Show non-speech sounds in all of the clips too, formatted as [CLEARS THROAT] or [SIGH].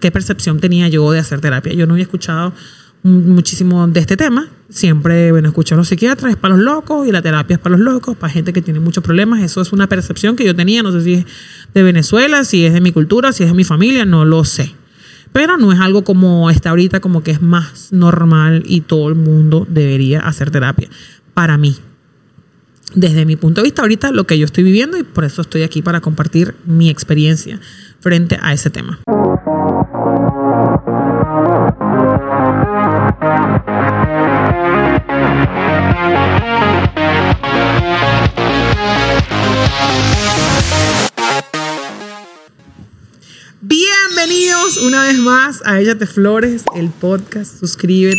qué percepción tenía yo de hacer terapia. Yo no había escuchado muchísimo de este tema. Siempre, bueno, escucho a los psiquiatras, es para los locos y la terapia es para los locos, para gente que tiene muchos problemas. Eso es una percepción que yo tenía, no sé si es de Venezuela, si es de mi cultura, si es de mi familia, no lo sé. Pero no es algo como está ahorita, como que es más normal y todo el mundo debería hacer terapia. Para mí, desde mi punto de vista, ahorita lo que yo estoy viviendo y por eso estoy aquí para compartir mi experiencia frente a ese tema. Bienvenidos una vez más a Ella Te Flores, el podcast. Suscríbete,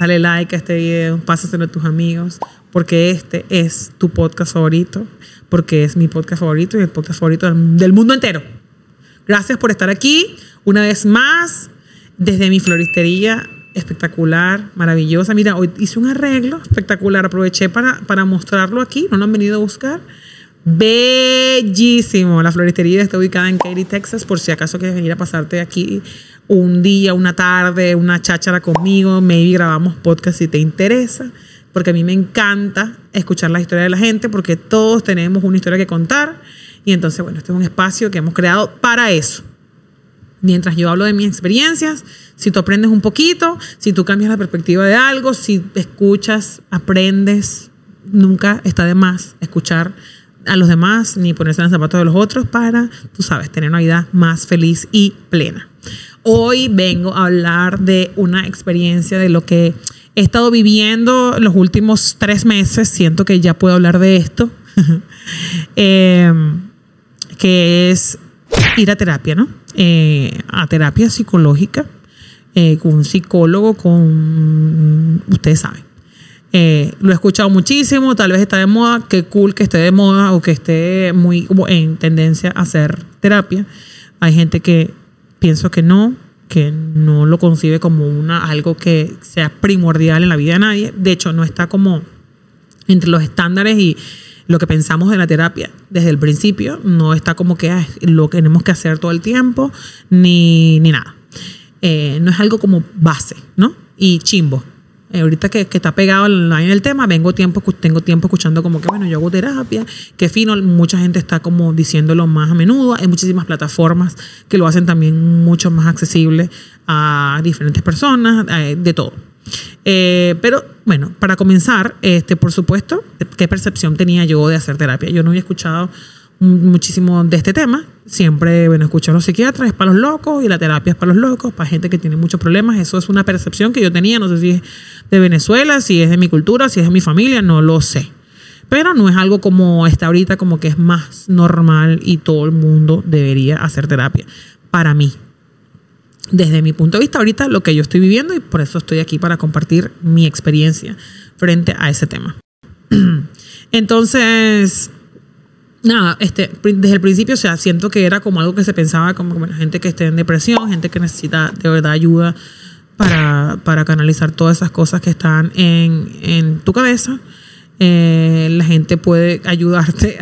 dale like a este video, pásaselo a tus amigos, porque este es tu podcast favorito, porque es mi podcast favorito y el podcast favorito del mundo entero. Gracias por estar aquí una vez más desde mi floristería espectacular, maravillosa. Mira, hoy hice un arreglo espectacular, aproveché para, para mostrarlo aquí, no lo han venido a buscar. Bellísimo. La floristería está ubicada en Katy, Texas, por si acaso quieres venir a pasarte aquí un día, una tarde, una cháchara conmigo, maybe grabamos podcast si te interesa, porque a mí me encanta escuchar la historia de la gente, porque todos tenemos una historia que contar. Y entonces, bueno, este es un espacio que hemos creado para eso. Mientras yo hablo de mis experiencias, si tú aprendes un poquito, si tú cambias la perspectiva de algo, si escuchas, aprendes, nunca está de más escuchar a los demás ni ponerse en los zapatos de los otros para, tú sabes, tener una vida más feliz y plena. Hoy vengo a hablar de una experiencia de lo que he estado viviendo los últimos tres meses. Siento que ya puedo hablar de esto. [LAUGHS] eh, que es ir a terapia, ¿no? Eh, a terapia psicológica, eh, con un psicólogo, con, ustedes saben. Eh, lo he escuchado muchísimo, tal vez está de moda, qué cool que esté de moda o que esté muy en tendencia a hacer terapia. Hay gente que pienso que no, que no lo concibe como una, algo que sea primordial en la vida de nadie. De hecho, no está como entre los estándares y lo que pensamos de la terapia desde el principio. No está como que lo que tenemos que hacer todo el tiempo, ni, ni nada. Eh, no es algo como base, ¿no? Y chimbo. Eh, ahorita que, que, está pegado en el tema, vengo tiempo, tengo tiempo escuchando como que, bueno, yo hago terapia, que fino, mucha gente está como diciéndolo más a menudo, hay muchísimas plataformas que lo hacen también mucho más accesible a diferentes personas, eh, de todo. Eh, pero bueno, para comenzar, este, por supuesto, ¿qué percepción tenía yo de hacer terapia? Yo no había escuchado muchísimo de este tema. Siempre, bueno, escucho a los psiquiatras, es para los locos y la terapia es para los locos, para gente que tiene muchos problemas. Eso es una percepción que yo tenía, no sé si es de Venezuela, si es de mi cultura, si es de mi familia, no lo sé. Pero no es algo como está ahorita, como que es más normal y todo el mundo debería hacer terapia. Para mí, desde mi punto de vista ahorita lo que yo estoy viviendo y por eso estoy aquí para compartir mi experiencia frente a ese tema. [CLEARS THROAT] Entonces, nada, este, desde el principio, o sea, siento que era como algo que se pensaba como bueno, gente que esté en depresión, gente que necesita de verdad ayuda para, canalizar todas esas cosas que están en, tu cabeza. Eh, la gente puede ayudarte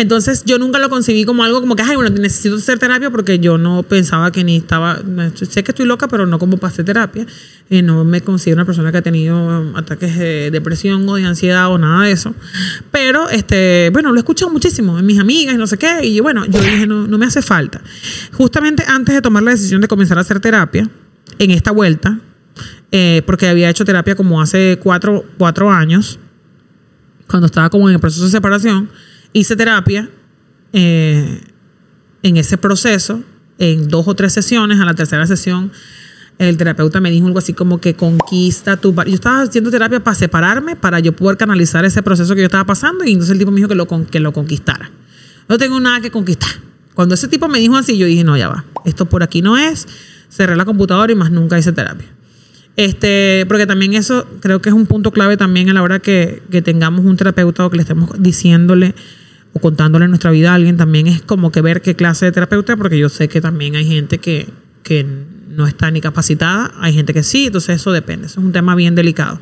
entonces yo nunca lo concebí como algo como que, ay, bueno, necesito hacer terapia porque yo no pensaba que ni estaba, sé que estoy loca, pero no como hacer terapia. Eh, no me considero una persona que ha tenido um, ataques de depresión o de ansiedad o nada de eso. Pero, este, bueno, lo he escuchado muchísimo en mis amigas y no sé qué. Y bueno, yo dije, no, no me hace falta. Justamente antes de tomar la decisión de comenzar a hacer terapia, en esta vuelta, eh, porque había hecho terapia como hace cuatro, cuatro años, cuando estaba como en el proceso de separación, hice terapia eh, en ese proceso, en dos o tres sesiones, a la tercera sesión, el terapeuta me dijo algo así como que conquista tu... Yo estaba haciendo terapia para separarme, para yo poder canalizar ese proceso que yo estaba pasando, y entonces el tipo me dijo que lo, que lo conquistara. No tengo nada que conquistar. Cuando ese tipo me dijo así, yo dije, no, ya va, esto por aquí no es, cerré la computadora y más nunca hice terapia. Este, porque también eso creo que es un punto clave también a la hora que, que tengamos un terapeuta o que le estemos diciéndole o contándole nuestra vida a alguien, también es como que ver qué clase de terapeuta, porque yo sé que también hay gente que, que no está ni capacitada, hay gente que sí, entonces eso depende, eso es un tema bien delicado.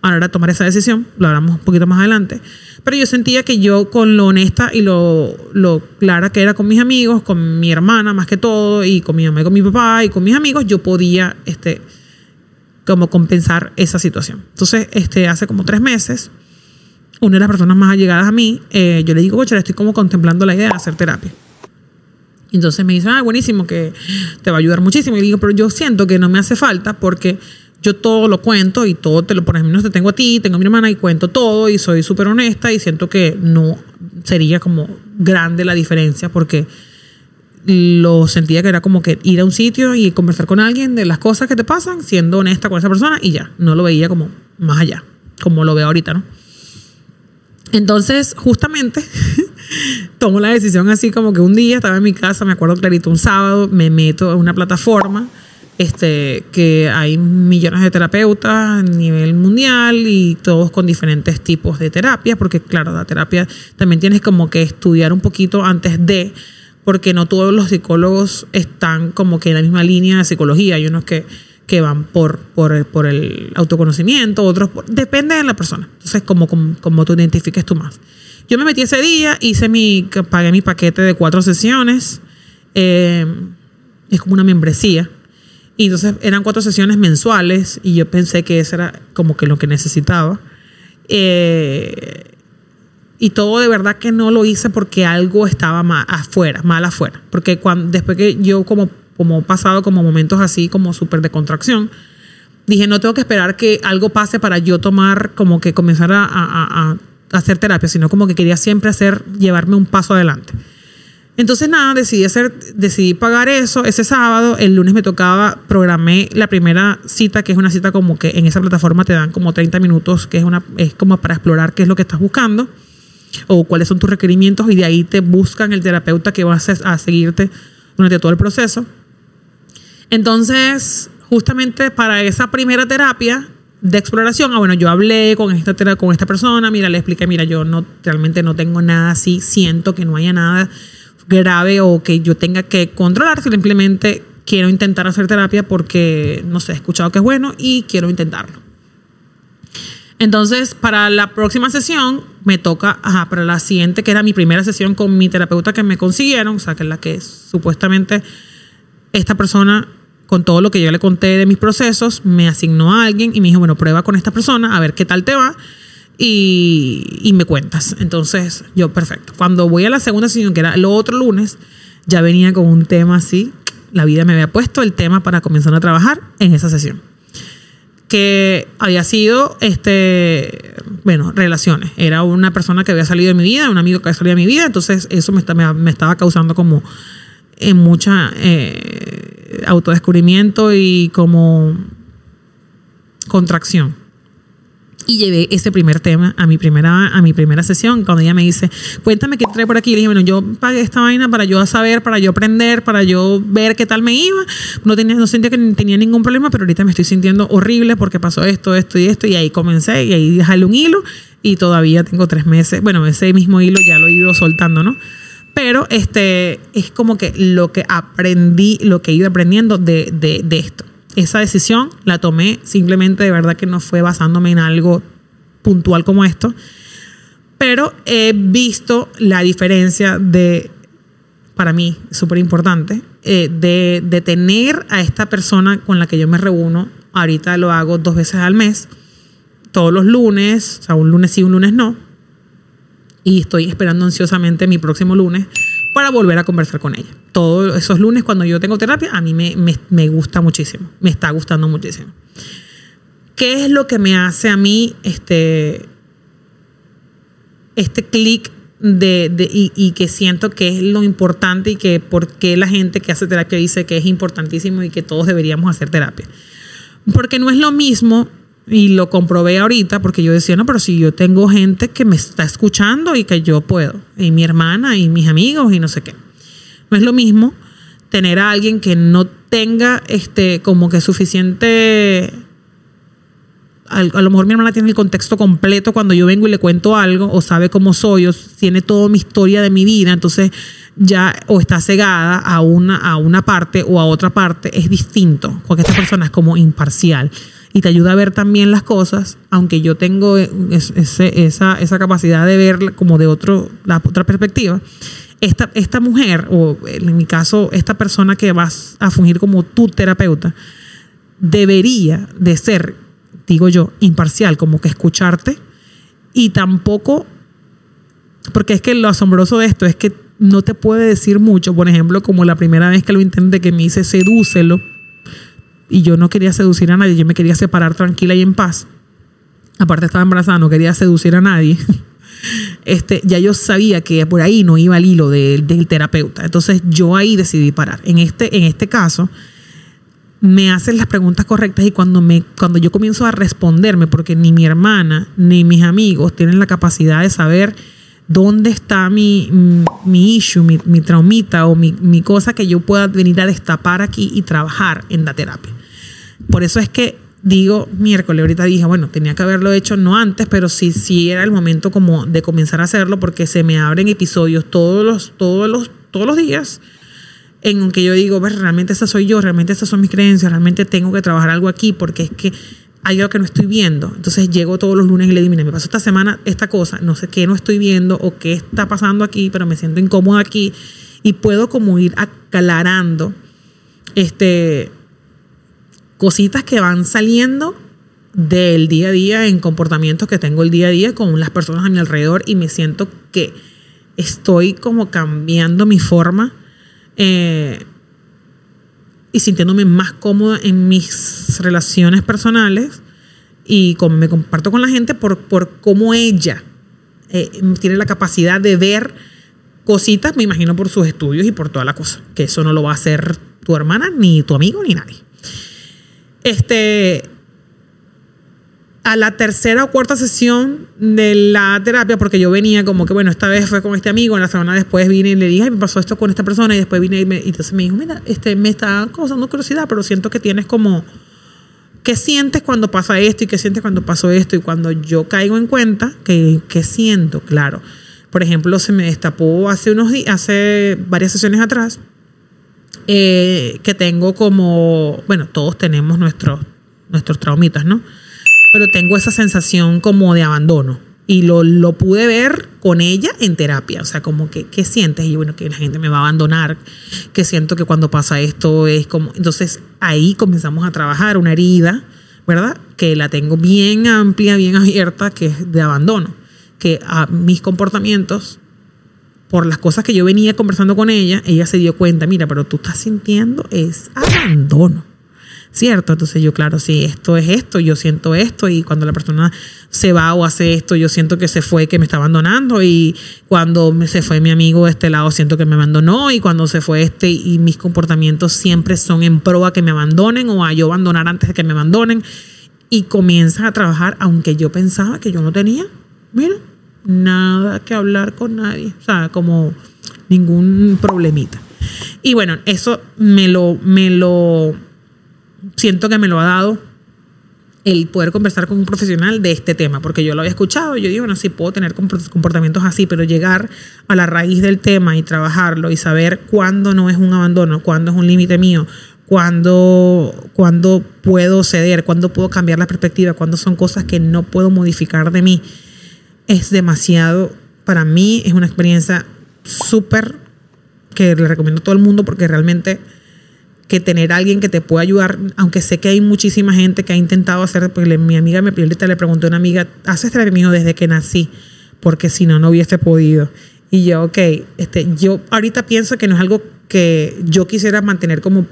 a la hora de tomar esa decisión, lo hablamos un poquito más adelante. Pero yo sentía que yo con lo honesta y lo, lo clara que era con mis amigos, con mi hermana más que todo, y con mi mamá y con mi papá y con mis amigos, yo podía este, como compensar esa situación. Entonces, este, hace como tres meses, una de las personas más allegadas a mí, eh, yo le digo, coche, estoy como contemplando la idea de hacer terapia. Entonces me dice, ah, buenísimo, que te va a ayudar muchísimo. Y digo, pero yo siento que no me hace falta porque yo todo lo cuento y todo te lo, por ejemplo, te tengo a ti, tengo a mi hermana y cuento todo y soy súper honesta y siento que no sería como grande la diferencia porque lo sentía que era como que ir a un sitio y conversar con alguien de las cosas que te pasan, siendo honesta con esa persona y ya, no lo veía como más allá, como lo veo ahorita, ¿no? Entonces, justamente, [LAUGHS] tomo la decisión así como que un día estaba en mi casa, me acuerdo clarito, un sábado, me meto en una plataforma este, que hay millones de terapeutas a nivel mundial y todos con diferentes tipos de terapia, porque claro, la terapia también tienes como que estudiar un poquito antes de, porque no todos los psicólogos están como que en la misma línea de psicología, hay unos que que van por, por, por el autoconocimiento, otros depende de la persona. Entonces, como, como, tú identifiques tú más. Yo me metí ese día, hice mi, pagué mi paquete de cuatro sesiones. Eh, es como una membresía. Y entonces eran cuatro sesiones mensuales y yo pensé que eso era como que lo que necesitaba. Eh, y todo de verdad que no lo hice porque algo estaba mal afuera, mal afuera. Porque cuando, después que yo como como pasado como momentos así como súper de contracción, dije, no tengo que esperar que algo pase para yo tomar, como que comenzar a, hacer terapia, sino como que quería siempre hacer, llevarme un paso adelante. Entonces nada, decidí hacer, decidí pagar eso ese sábado. El lunes me tocaba, programé la primera cita, que es una cita como que en esa plataforma te dan como 30 minutos, que es una, es como para explorar qué es lo que estás buscando o cuáles son tus requerimientos y de ahí te buscan el terapeuta que va a, a seguirte durante todo el proceso. Entonces, justamente para esa primera terapia de exploración, ah, bueno, yo hablé con esta, con esta persona, mira, le expliqué, mira, yo no, realmente no tengo nada así, siento que no haya nada grave o que yo tenga que controlar, simplemente quiero intentar hacer terapia porque, no sé, he escuchado que es bueno y quiero intentarlo. Entonces, para la próxima sesión, me toca, ajá, para la siguiente, que era mi primera sesión con mi terapeuta que me consiguieron, o sea, que es la que supuestamente esta persona con todo lo que yo le conté de mis procesos, me asignó a alguien y me dijo, bueno, prueba con esta persona, a ver qué tal te va y, me cuentas. Entonces, yo, perfecto. Cuando voy a la segunda sesión, que era el otro lunes, ya venía con un tema así. La vida me había puesto el tema para comenzar a trabajar en esa sesión. Que había sido, este, bueno, relaciones. Era una persona que había salido de mi vida, un amigo que había salido de mi vida. Entonces, eso me, me estaba causando como en mucha eh, autodescubrimiento y como contracción. Y llevé ese primer tema a mi primera, a mi primera sesión, cuando ella me dice, cuéntame qué trae por aquí. Le dije, bueno, yo pagué esta vaina para yo saber, para yo aprender, para yo ver qué tal me iba. No, tenía, no sentía que tenía ningún problema, pero ahorita me estoy sintiendo horrible porque pasó esto, esto y esto. Y ahí comencé y ahí dejé un hilo y todavía tengo tres meses. Bueno, ese mismo hilo ya lo he ido soltando, ¿no? Pero este, es como que lo que aprendí, lo que he ido aprendiendo de, de, esto. Esa decisión la tomé simplemente de verdad que no fue basándome en algo puntual como esto, pero he visto la diferencia de, para mí, súper importante, eh, de, de, tener a esta persona con la que yo me reúno, ahorita lo hago dos veces al mes, todos los lunes, o sea, un lunes sí, un lunes no, y estoy esperando ansiosamente mi próximo lunes para volver a conversar con ella. Todos esos lunes cuando yo tengo terapia, a mí me, me, gusta muchísimo, me está gustando muchísimo. ¿Qué es lo que me hace a mí este, este clic de, de, y, y, que siento que es lo importante y que por qué la gente que hace terapia dice que es importantísimo y que todos deberíamos hacer terapia? Porque no es lo mismo y lo comprobé ahorita porque yo decía, no, pero si yo tengo gente que me está escuchando y que yo puedo, y mi hermana y mis amigos y no sé qué. No es lo mismo tener a alguien que no tenga este como que suficiente a, lo mejor mi hermana tiene el contexto completo cuando yo vengo y le cuento algo o sabe cómo soy o tiene toda mi historia de mi vida, entonces ya o está cegada a una, a una parte o a otra parte, es distinto, porque esta persona es como imparcial y te ayuda a ver también las cosas, aunque yo tengo esa, esa, capacidad de ver como de otro, la otra perspectiva. Esta, esta mujer, o en mi caso, esta persona que vas a fungir como tu terapeuta, debería de ser, digo yo, imparcial, como que escucharte y tampoco, porque es que lo asombroso de esto es que no te puede decir mucho, por ejemplo, como la primera vez que lo intenté, que me hice sedúcelo, y yo no quería seducir a nadie, yo me quería separar tranquila y en paz. Aparte estaba embarazada, no quería seducir a nadie. [LAUGHS] Este, ya yo sabía que por ahí no iba el hilo del, del terapeuta. Entonces yo ahí decidí parar. En este, en este caso, me hacen las preguntas correctas y cuando, me, cuando yo comienzo a responderme, porque ni mi hermana ni mis amigos tienen la capacidad de saber dónde está mi, mi issue, mi, mi traumita o mi, mi, cosa que yo pueda venir a destapar aquí y trabajar en la terapia. Por eso es que digo miércoles, ahorita dije, bueno, tenía que haberlo hecho no antes, pero sí, sí era el momento como de comenzar a hacerlo porque se me abren episodios todos los, todos los, todos los días en que yo digo, realmente esa soy yo, realmente esas son mis creencias, realmente tengo que trabajar algo aquí porque es que hay algo que no estoy viendo. Entonces llego todos los lunes y le digo, mira, me pasó esta semana esta cosa, no sé qué no estoy viendo o qué está pasando aquí, pero me siento incómoda aquí y puedo como ir aclarando este, cositas que van saliendo del día a día en comportamientos que tengo el día a día con las personas a mi alrededor y me siento que estoy como cambiando mi forma eh, y sintiéndome más cómoda en mis relaciones personales y como me comparto con la gente por, por cómo ella eh, tiene la capacidad de ver cositas, me imagino por sus estudios y por toda la cosa, que eso no lo va a hacer tu hermana, ni tu amigo, ni nadie. Este, a la tercera o cuarta sesión de la terapia, porque yo venía como que, bueno, esta vez fue con este amigo, en la semana después vine y le dije, me pasó esto con esta persona, y después vine y, me, entonces me dijo, mira, este, me está causando curiosidad, pero siento que tienes como, ¿qué sientes cuando pasa esto y qué sientes cuando pasó esto? Y cuando yo caigo en cuenta, que, ¿qué siento? Claro. Por ejemplo, se me destapó hace unos días, hace varias sesiones atrás, eh, que tengo como, bueno, todos tenemos nuestros, nuestros traumitas, ¿no? pero tengo esa sensación como de abandono. Y lo, lo pude ver con ella en terapia. O sea, como que, ¿qué sientes? Y bueno, que la gente me va a abandonar, que siento que cuando pasa esto es como... Entonces ahí comenzamos a trabajar una herida, ¿verdad? Que la tengo bien amplia, bien abierta, que es de abandono. Que a mis comportamientos, por las cosas que yo venía conversando con ella, ella se dio cuenta, mira, pero tú estás sintiendo es abandono. ¿cierto? Entonces yo, claro, sí, esto es esto, yo siento esto y cuando la persona se va o hace esto, yo siento que se fue, que me está abandonando y cuando se fue mi amigo de este lado, siento que me abandonó y cuando se fue este y mis comportamientos siempre son en pro a que me abandonen o a yo abandonar antes de que me abandonen y comienzas a trabajar aunque yo pensaba que yo no tenía, mira, nada que hablar con nadie, o sea, como ningún problemita. Y bueno, eso me lo, me lo siento que me lo ha dado el poder conversar con un profesional de este tema, porque yo lo había escuchado, yo digo, bueno, sí puedo tener comportamientos así, pero llegar a la raíz del tema y trabajarlo y saber cuándo no es un abandono, cuándo es un límite mío, cuándo, cuándo puedo ceder, cuándo puedo cambiar la perspectiva, cuándo son cosas que no puedo modificar de mí, es demasiado, para mí es una experiencia súper que le recomiendo a todo el mundo porque realmente que tener alguien que te pueda ayudar, aunque sé que hay muchísima gente que ha intentado hacer, porque mi amiga me ahorita le preguntó a una amiga, ¿haces terapia desde que nací? Porque si no, no hubiese podido. Y yo, ok, este, yo ahorita pienso que no es algo que yo quisiera mantener como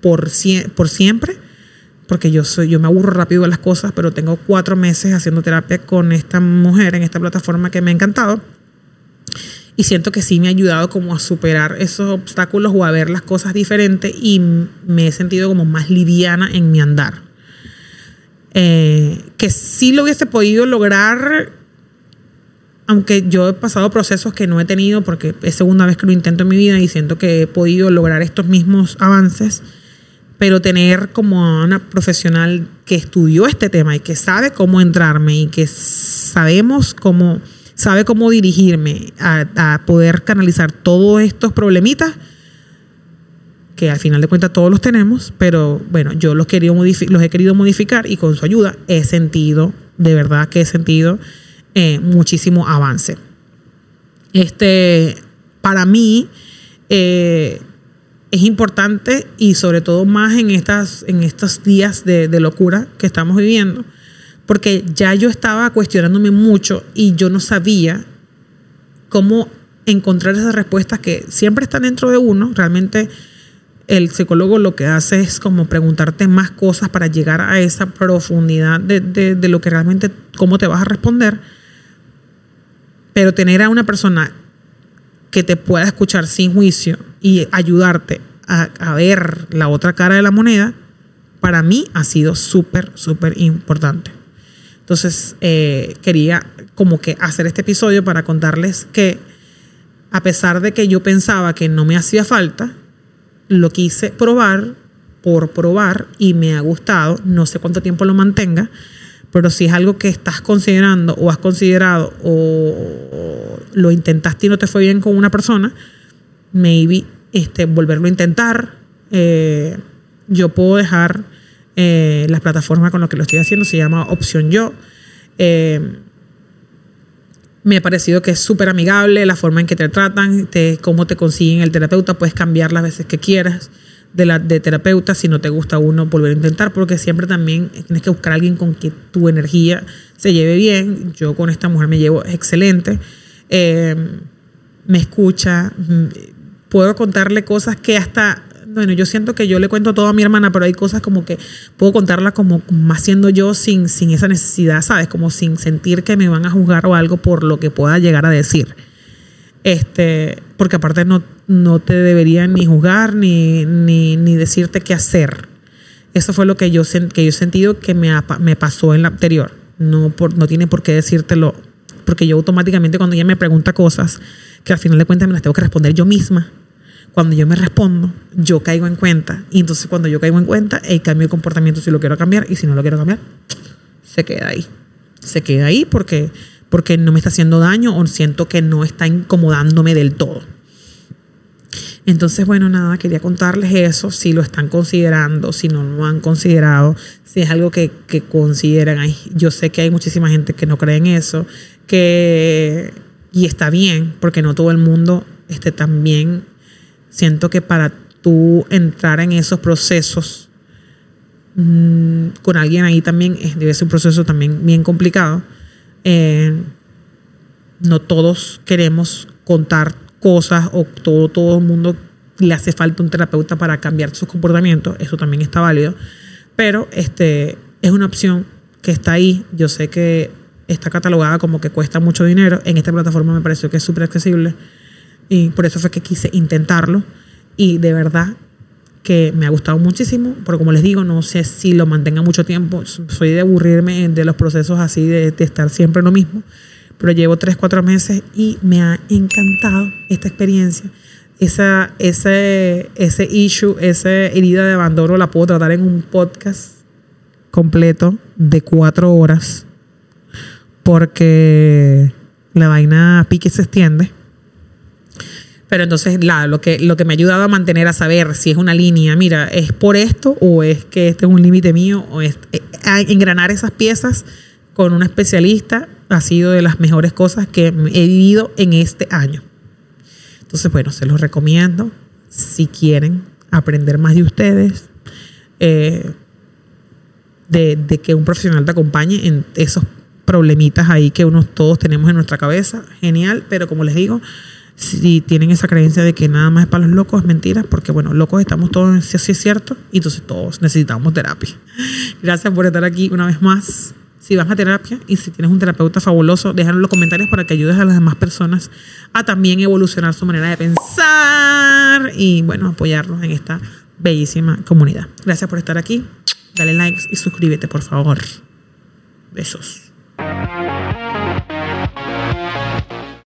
por, por siempre, porque yo, soy, yo me aburro rápido de las cosas, pero tengo cuatro meses haciendo terapia con esta mujer en esta plataforma que me ha encantado y siento que sí me ha ayudado como a superar esos obstáculos o a ver las cosas diferentes y me he sentido como más liviana en mi andar. Eh, que sí lo hubiese podido lograr, aunque yo he pasado procesos que no he tenido porque es segunda vez que lo intento en mi vida y siento que he podido lograr estos mismos avances, pero tener como una profesional que estudió este tema y que sabe cómo entrarme y que sabemos cómo sabe cómo dirigirme a, poder canalizar todos estos problemitas, que al final de cuentas todos los tenemos, pero bueno, yo los he querido modificar y con su ayuda he sentido, de verdad que he sentido eh, muchísimo avance. Este, para mí eh, es importante y sobre todo más en, estas, en estos días de, de locura que estamos viviendo, porque ya yo estaba cuestionándome mucho y yo no sabía cómo encontrar esas respuestas que siempre están dentro de uno. Realmente el psicólogo lo que hace es como preguntarte más cosas para llegar a esa profundidad de, de, lo que realmente, cómo te vas a responder. Pero tener a una persona que te pueda escuchar sin juicio y ayudarte a, ver la otra cara de la moneda, para mí ha sido súper, súper importante. Entonces, eh, quería como que hacer este episodio para contarles que a pesar de que yo pensaba que no me hacía falta, lo quise probar por probar y me ha gustado. No sé cuánto tiempo lo mantenga, pero si es algo que estás considerando o has considerado o lo intentaste y no te fue bien con una persona, maybe este, volverlo a intentar. Eh, yo puedo dejar eh, las plataformas con las que lo estoy haciendo, se llama Opción Yo. Eh, me ha parecido que es súper amigable la forma en que te tratan, cómo te consiguen el terapeuta, puedes cambiar las veces que quieras de, la, de terapeuta, si no te gusta uno, volver a intentar, porque siempre también tienes que buscar a alguien con que tu energía se lleve bien. Yo con esta mujer me llevo excelente, eh, me escucha, mm, puedo contarle cosas que hasta bueno, yo siento que yo le cuento todo a mi hermana, pero hay cosas como que puedo contarla como más siendo yo sin, sin esa necesidad, ¿sabes? Como sin sentir que me van a juzgar o algo por lo que pueda llegar a decir. Este, porque aparte no, no te deberían ni juzgar ni, ni, decirte qué hacer. Eso fue lo que yo, que yo he sentido que me, me pasó en la anterior. No, por, no tiene por qué decírtelo, porque yo automáticamente cuando ella me pregunta cosas que al final de cuentas me las tengo que responder yo misma cuando yo me respondo, yo caigo en cuenta. Y entonces cuando yo caigo en cuenta, el cambio de comportamiento si lo quiero cambiar y si no lo quiero cambiar, se queda ahí. Se queda ahí porque, porque no me está haciendo daño o siento que no está incomodándome del todo. Entonces, bueno, nada, quería contarles eso, si lo están considerando, si no lo han considerado, si es algo que, consideran. Yo sé que hay muchísima gente que no cree en eso, que, y está bien, porque no todo el mundo esté tan bien Siento que para tú entrar en esos procesos mm, con alguien ahí también debe ser un proceso también bien complicado. Eh, no todos queremos contar cosas o todo, todo el mundo le hace falta un terapeuta para cambiar sus comportamientos. Eso también está válido. Pero este, es una opción que está ahí. Yo sé que está catalogada como que cuesta mucho dinero. En esta plataforma me pareció que es súper accesible. Y por eso fue que quise intentarlo. Y de verdad que me ha gustado muchísimo, porque como les digo, no sé si lo mantenga mucho tiempo. Soy de aburrirme de los procesos así, de, estar siempre lo mismo. Pero llevo tres, cuatro meses y me ha encantado esta experiencia. Esa, ese, ese issue, esa herida de abandono la puedo tratar en un podcast completo de cuatro horas porque la vaina pique se extiende pero entonces, lo, que, lo que me ha ayudado a mantener a saber si es una línea, mira, es por esto o es que este es un límite mío, o es eh, engranar esas piezas con una especialista ha sido de las mejores cosas que he vivido en este año. Entonces, bueno, se los recomiendo si quieren aprender más de ustedes, eh, de, que un profesional te acompañe en esos problemitas ahí que unos todos tenemos en nuestra cabeza. Genial, pero como les digo, si tienen esa creencia de que nada más es para los locos, es mentira, porque bueno, locos estamos todos, si así es cierto, y entonces todos necesitamos terapia. Gracias por estar aquí una vez más. Si vas a terapia y si tienes un terapeuta fabuloso, déjalo en los comentarios para que ayudes a las demás personas a también evolucionar su manera de pensar y bueno, apoyarlos en esta bellísima comunidad. Gracias por estar aquí. Dale likes y suscríbete, por favor. Besos.